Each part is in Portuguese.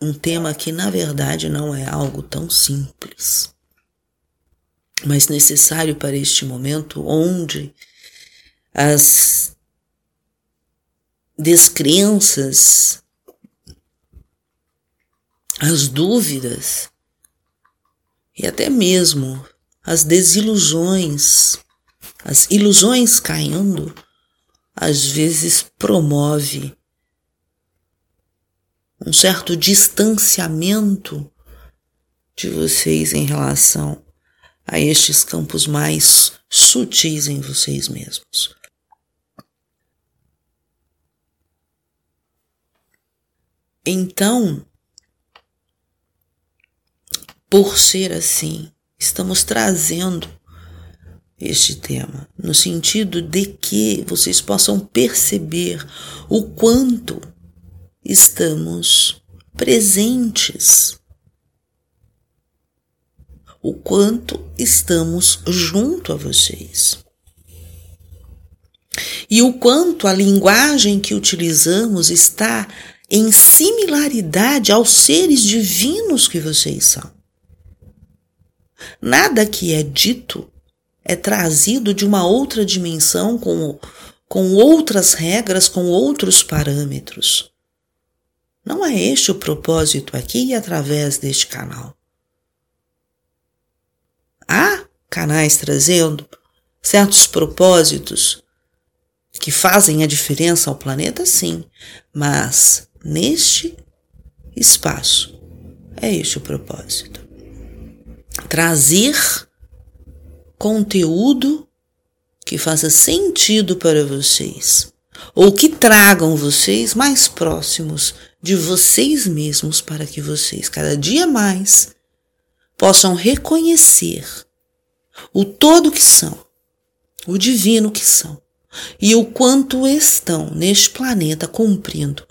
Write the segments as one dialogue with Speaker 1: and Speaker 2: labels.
Speaker 1: um tema que na verdade não é algo tão simples, mas necessário para este momento onde as descrenças, as dúvidas e até mesmo as desilusões, as ilusões caindo, às vezes promove um certo distanciamento de vocês em relação a estes campos mais sutis em vocês mesmos. Então, por ser assim, estamos trazendo este tema, no sentido de que vocês possam perceber o quanto estamos presentes, o quanto estamos junto a vocês. E o quanto a linguagem que utilizamos está em similaridade aos seres divinos que vocês são. Nada que é dito é trazido de uma outra dimensão com, com outras regras, com outros parâmetros. Não é este o propósito aqui e através deste canal. Há canais trazendo certos propósitos que fazem a diferença ao planeta, sim, mas neste espaço é este o propósito trazer conteúdo que faça sentido para vocês, ou que tragam vocês mais próximos de vocês mesmos para que vocês cada dia mais possam reconhecer o todo que são, o divino que são e o quanto estão neste planeta cumprindo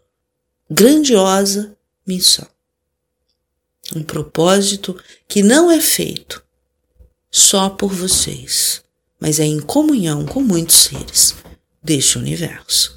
Speaker 1: grandiosa missão um propósito que não é feito só por vocês, mas é em comunhão com muitos seres deste universo.